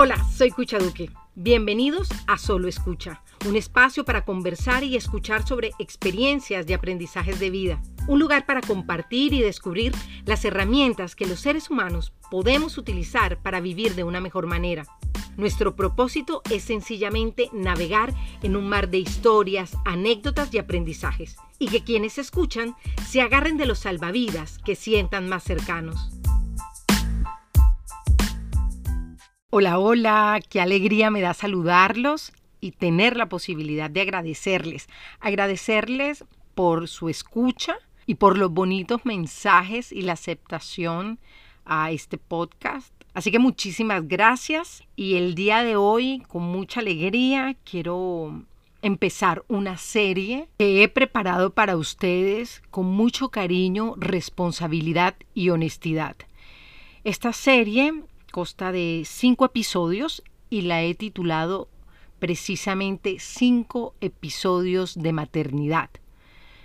Hola, soy Cucha Duque. Bienvenidos a Solo Escucha, un espacio para conversar y escuchar sobre experiencias de aprendizajes de vida, un lugar para compartir y descubrir las herramientas que los seres humanos podemos utilizar para vivir de una mejor manera. Nuestro propósito es sencillamente navegar en un mar de historias, anécdotas y aprendizajes, y que quienes escuchan se agarren de los salvavidas que sientan más cercanos. Hola, hola, qué alegría me da saludarlos y tener la posibilidad de agradecerles. Agradecerles por su escucha y por los bonitos mensajes y la aceptación a este podcast. Así que muchísimas gracias y el día de hoy con mucha alegría quiero empezar una serie que he preparado para ustedes con mucho cariño, responsabilidad y honestidad. Esta serie consta de cinco episodios y la he titulado precisamente cinco episodios de maternidad.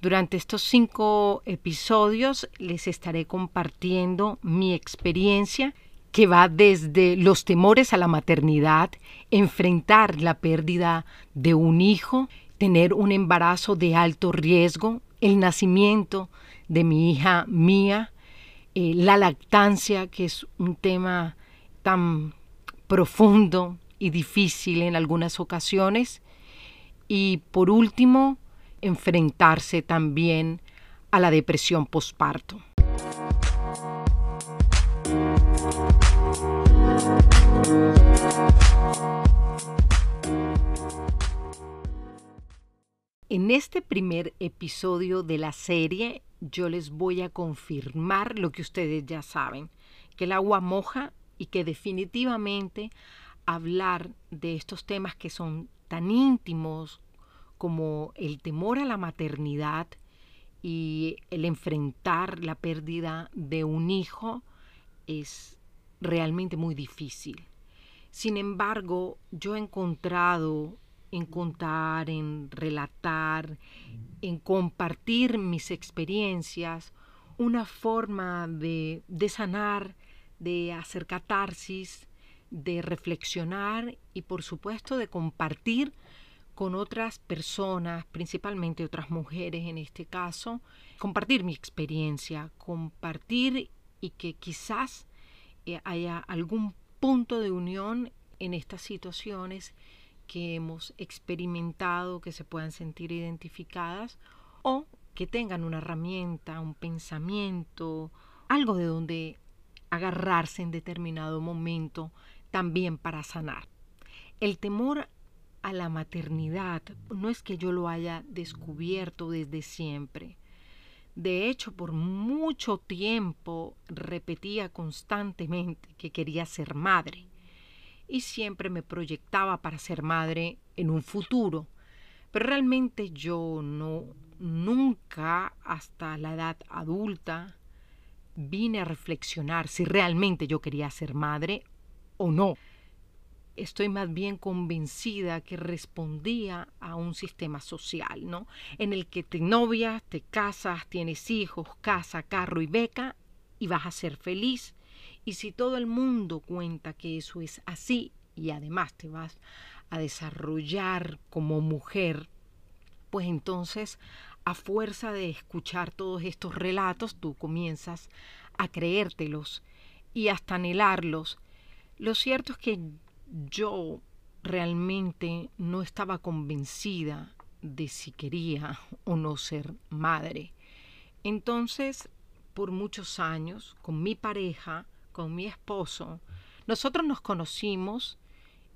Durante estos cinco episodios les estaré compartiendo mi experiencia que va desde los temores a la maternidad, enfrentar la pérdida de un hijo, tener un embarazo de alto riesgo, el nacimiento de mi hija mía, eh, la lactancia, que es un tema tan profundo y difícil en algunas ocasiones. Y por último, enfrentarse también a la depresión posparto. En este primer episodio de la serie yo les voy a confirmar lo que ustedes ya saben, que el agua moja y que definitivamente hablar de estos temas que son tan íntimos como el temor a la maternidad y el enfrentar la pérdida de un hijo es realmente muy difícil. Sin embargo, yo he encontrado en contar, en relatar, en compartir mis experiencias, una forma de, sanar de hacer catarsis, de reflexionar y por supuesto de compartir con otras personas, principalmente otras mujeres en este caso, compartir mi experiencia, compartir y que quizás eh, haya algún punto de unión en estas situaciones que hemos experimentado, que se puedan sentir identificadas o que tengan una herramienta, un pensamiento, algo de donde agarrarse en determinado momento también para sanar. El temor a la maternidad no es que yo lo haya descubierto desde siempre. De hecho, por mucho tiempo repetía constantemente que quería ser madre y siempre me proyectaba para ser madre en un futuro. Pero realmente yo no nunca hasta la edad adulta vine a reflexionar si realmente yo quería ser madre o no. Estoy más bien convencida que respondía a un sistema social, ¿no? En el que te novias, te casas, tienes hijos, casa, carro y beca y vas a ser feliz. Y si todo el mundo cuenta que eso es así y además te vas a desarrollar como mujer, pues entonces a fuerza de escuchar todos estos relatos, tú comienzas a creértelos y hasta anhelarlos. Lo cierto es que yo realmente no estaba convencida de si quería o no ser madre. Entonces, por muchos años, con mi pareja, con mi esposo, nosotros nos conocimos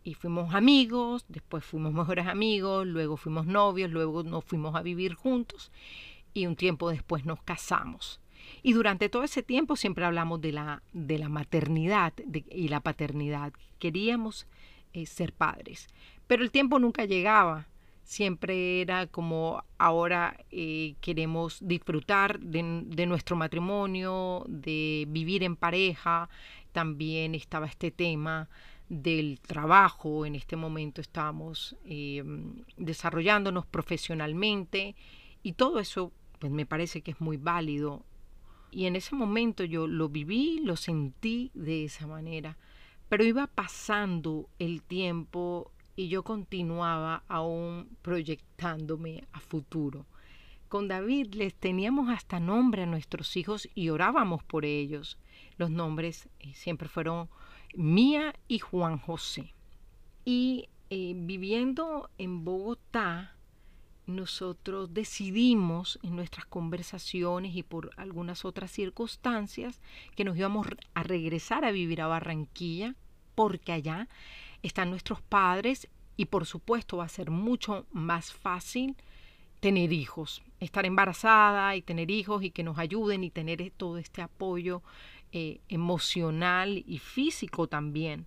y fuimos amigos, después fuimos mejores amigos, luego fuimos novios, luego nos fuimos a vivir juntos y un tiempo después nos casamos. Y durante todo ese tiempo siempre hablamos de la, de la maternidad y la paternidad. Queríamos eh, ser padres, pero el tiempo nunca llegaba. Siempre era como ahora eh, queremos disfrutar de, de nuestro matrimonio, de vivir en pareja. También estaba este tema del trabajo. En este momento estamos eh, desarrollándonos profesionalmente y todo eso pues me parece que es muy válido. Y en ese momento yo lo viví, lo sentí de esa manera. Pero iba pasando el tiempo y yo continuaba aún proyectándome a futuro. Con David les teníamos hasta nombre a nuestros hijos y orábamos por ellos. Los nombres eh, siempre fueron Mía y Juan José. Y eh, viviendo en Bogotá, nosotros decidimos en nuestras conversaciones y por algunas otras circunstancias que nos íbamos a regresar a vivir a Barranquilla porque allá están nuestros padres y por supuesto va a ser mucho más fácil tener hijos, estar embarazada y tener hijos y que nos ayuden y tener todo este apoyo eh, emocional y físico también.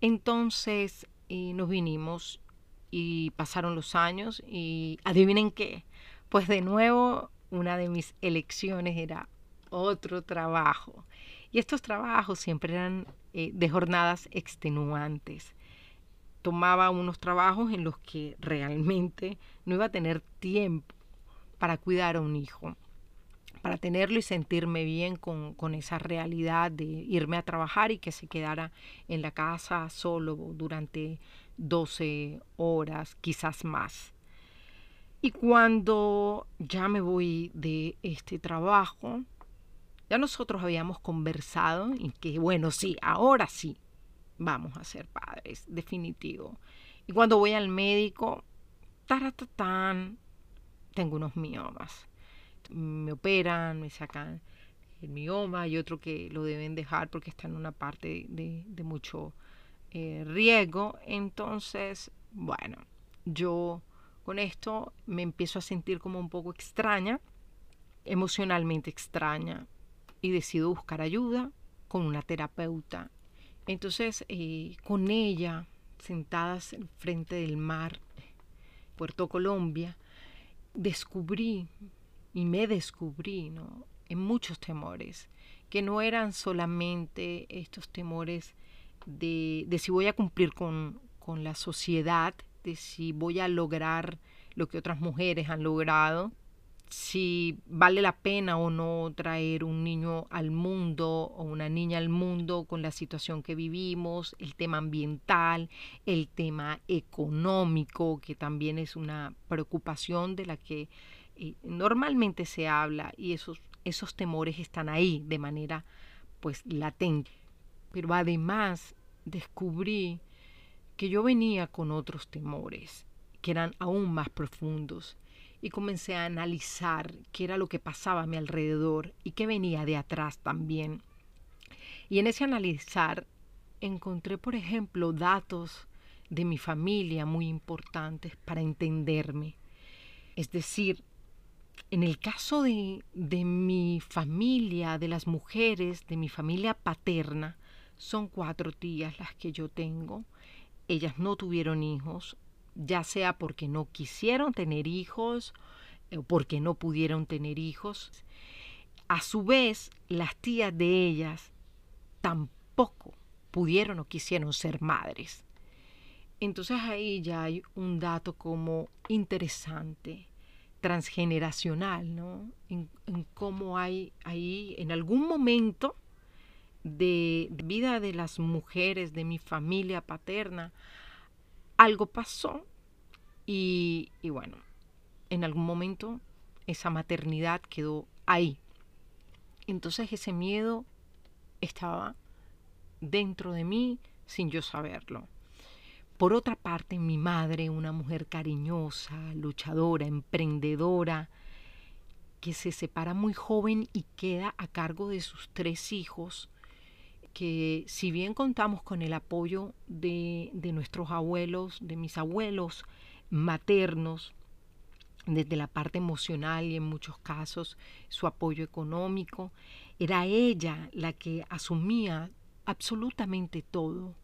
Entonces eh, nos vinimos y pasaron los años y adivinen qué, pues de nuevo una de mis elecciones era otro trabajo. Y estos trabajos siempre eran eh, de jornadas extenuantes. Tomaba unos trabajos en los que realmente no iba a tener tiempo para cuidar a un hijo, para tenerlo y sentirme bien con, con esa realidad de irme a trabajar y que se quedara en la casa solo durante 12 horas, quizás más. Y cuando ya me voy de este trabajo, ya nosotros habíamos conversado y que, bueno, sí, ahora sí, vamos a ser padres, definitivo. Y cuando voy al médico, taratatán, tengo unos miomas. Me operan, me sacan el mioma y otro que lo deben dejar porque está en una parte de, de mucho eh, riego. Entonces, bueno, yo con esto me empiezo a sentir como un poco extraña, emocionalmente extraña, y decido buscar ayuda con una terapeuta. Entonces, eh, con ella, sentadas frente del mar, Puerto Colombia, descubrí y me descubrí ¿no? en muchos temores, que no eran solamente estos temores de, si voy a cumplir con, con la sociedad, de si voy a lograr lo que otras mujeres han logrado, si vale la pena o no traer un niño al mundo o una niña al mundo con la situación que vivimos, el tema ambiental, el tema económico, que también es una preocupación de la que normalmente se habla y esos, esos temores están ahí de manera pues latente pero además descubrí que yo venía con otros temores que eran aún más profundos y comencé a analizar qué era lo que pasaba a mi alrededor y qué venía de atrás también. Y en ese analizar encontré, por ejemplo, datos de mi familia muy importantes para entenderme. Es decir, en el caso de, de mi familia, de las mujeres, de mi familia paterna, son cuatro tías las que yo tengo. Ellas no tuvieron hijos, ya sea porque no quisieron tener hijos o porque no pudieron tener hijos. A su vez, las tías de ellas tampoco pudieron o quisieron ser madres. Entonces ahí ya hay un dato como interesante, transgeneracional, ¿no? En, cómo hay ahí en algún momento de vida de las mujeres de mi familia paterna, algo pasó y, y bueno, en algún momento esa maternidad quedó ahí. Entonces ese miedo estaba dentro de mí sin yo saberlo. Por otra parte, mi madre, una mujer cariñosa, luchadora, emprendedora, que se separa muy joven y queda a cargo de sus tres hijos, que si bien contamos con el apoyo de, de nuestros abuelos, de mis abuelos maternos, desde la parte emocional y en muchos casos su apoyo económico, era ella la que asumía absolutamente todo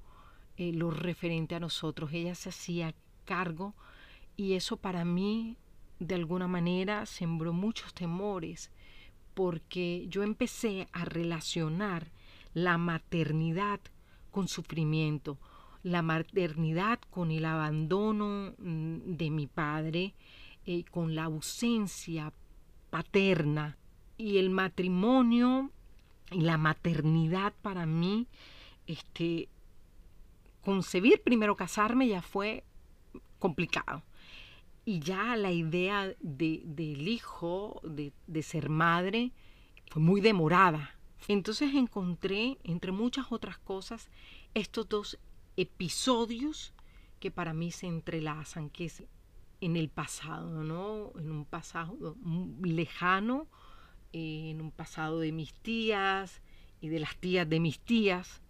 eh, lo referente a nosotros. Ella se hacía cargo y eso para mí de alguna manera sembró muchos temores porque yo empecé a relacionar la maternidad con sufrimiento, la maternidad con el abandono mm, de mi padre, eh, con la ausencia paterna y el matrimonio y la maternidad para mí este, concebir primero casarme ya fue complicado. Y ya la idea de, del hijo, de, ser madre, fue muy demorada. Entonces encontré, entre muchas otras cosas, estos dos episodios que para mí se entrelazan, que es en el pasado, ¿no? En un pasado lejano, en un pasado de mis tías y de las tías de mis tías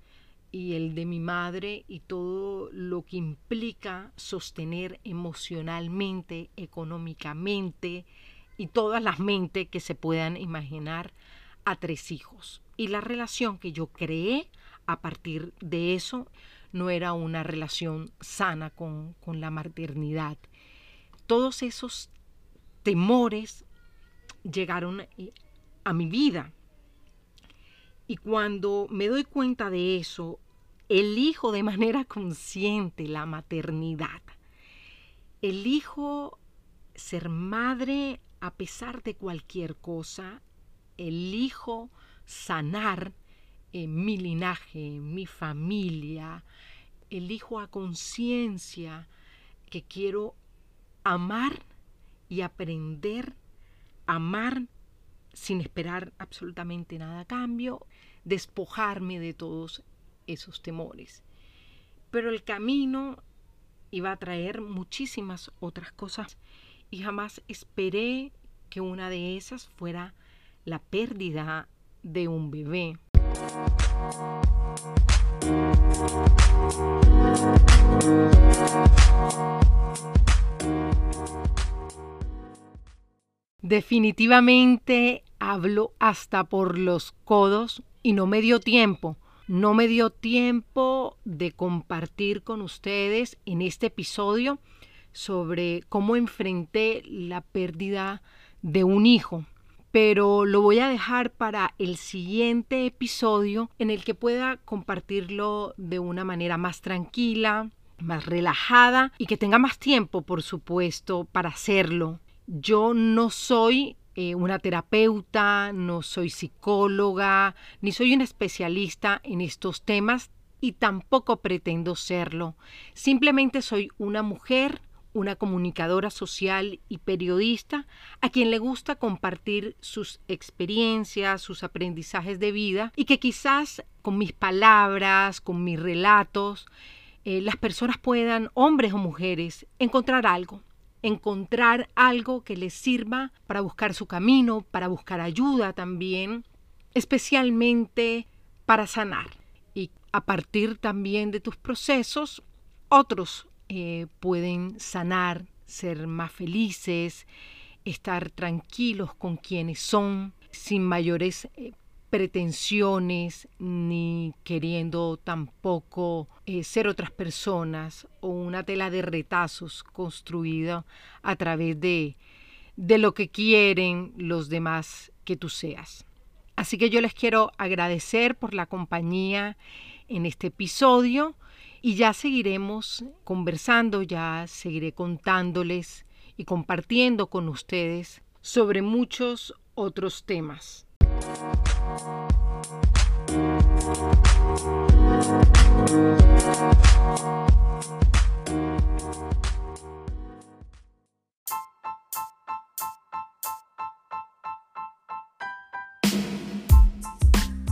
y el de mi madre y todo lo que implica sostener emocionalmente, económicamente y todas las mentes que se puedan imaginar a tres hijos. Y la relación que yo creé a partir de eso no era una relación sana con, con la maternidad. Todos esos temores llegaron eh, a mi vida. Y cuando me doy cuenta de eso, elijo de manera consciente la maternidad. Elijo ser madre a pesar de cualquier cosa. Elijo sanar mi linaje, mi familia, elijo a conciencia que quiero amar y aprender a amar sin esperar absolutamente nada a cambio, despojarme de todos esos temores. Pero el camino iba a traer muchísimas otras cosas y jamás esperé que una de esas fuera la pérdida de un bebé. Definitivamente hablo hasta por los codos y no me dio tiempo. No me dio tiempo de compartir con ustedes en este episodio sobre cómo enfrenté la pérdida de un hijo pero lo voy a dejar para el siguiente episodio en el que pueda compartirlo de una manera más tranquila, más relajada y que tenga más tiempo, por supuesto, para hacerlo. Yo no soy eh, una terapeuta, no soy psicóloga, ni soy un especialista en estos temas y tampoco pretendo serlo. Simplemente soy una mujer una comunicadora social y periodista a quien le gusta compartir sus experiencias, sus aprendizajes de vida y que quizás con mis palabras, con mis relatos, eh, las personas puedan, hombres o mujeres, encontrar algo, encontrar algo que les sirva para buscar su camino, para buscar ayuda también, especialmente para sanar. Y a partir también de tus procesos, otros eh, pueden sanar, ser más felices, estar tranquilos con quienes son, sin mayores eh, pretensiones ni queriendo tampoco eh, ser otras personas o una tela de retazos construida a través de, de lo que quieren los demás que tú seas. Así que yo les quiero agradecer por la compañía en este episodio y ya seguiremos conversando, ya seguiré contándoles y compartiendo con ustedes sobre muchos otros temas.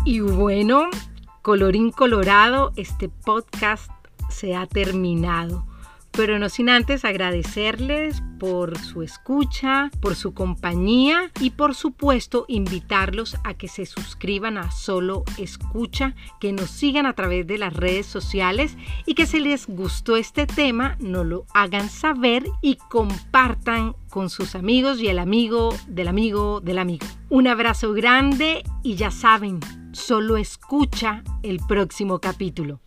Y bueno, colorín colorado, este podcast se ha terminado. Pero no sin antes agradecerles por su escucha, por su compañía y por supuesto invitarlos a que se suscriban a Solo Escucha, que nos sigan a través de las redes sociales y que si les gustó este tema nos lo hagan saber y compartan con sus amigos y el amigo del amigo del amigo. Un abrazo grande y ya saben, solo escucha el próximo capítulo.